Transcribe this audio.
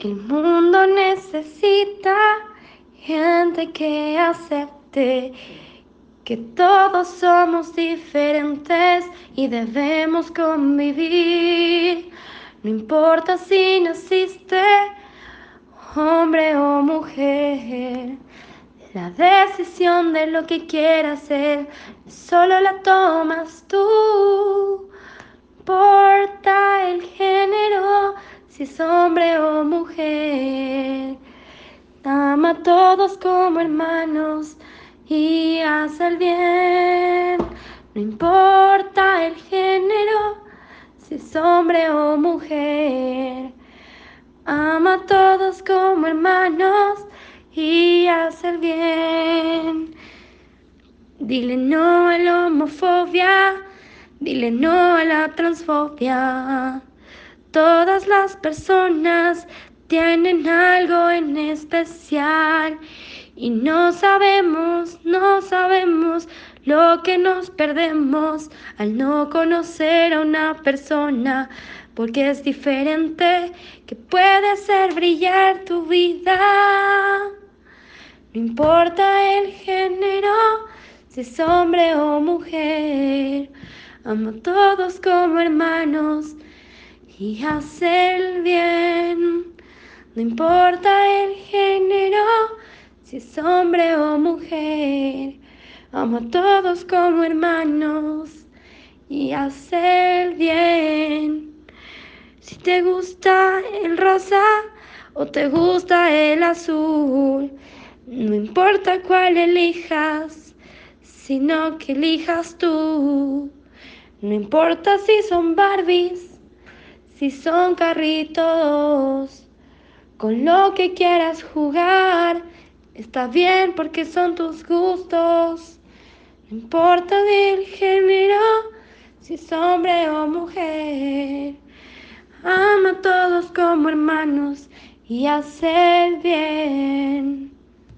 El mundo necesita gente que acepte que todos somos diferentes y debemos convivir. No importa si naciste hombre o mujer. La decisión de lo que quieras ser solo la tomas tú. Importa el género, si es hombre o mujer. Todos como hermanos y haz el bien. No importa el género, si es hombre o mujer. Ama a todos como hermanos y haz el bien. Dile no a la homofobia, dile no a la transfobia. Todas las personas tienen algo en especial y no sabemos, no sabemos lo que nos perdemos al no conocer a una persona porque es diferente que puede hacer brillar tu vida. No importa el género, si es hombre o mujer, amo a todos como hermanos y hace el bien. No importa el género, si es hombre o mujer, amo a todos como hermanos y hace el bien. Si te gusta el rosa o te gusta el azul, no importa cuál elijas, sino que elijas tú. No importa si son Barbies, si son carritos, con lo que quieras jugar, está bien porque son tus gustos. No importa del género, si es hombre o mujer. Ama a todos como hermanos y hacer bien.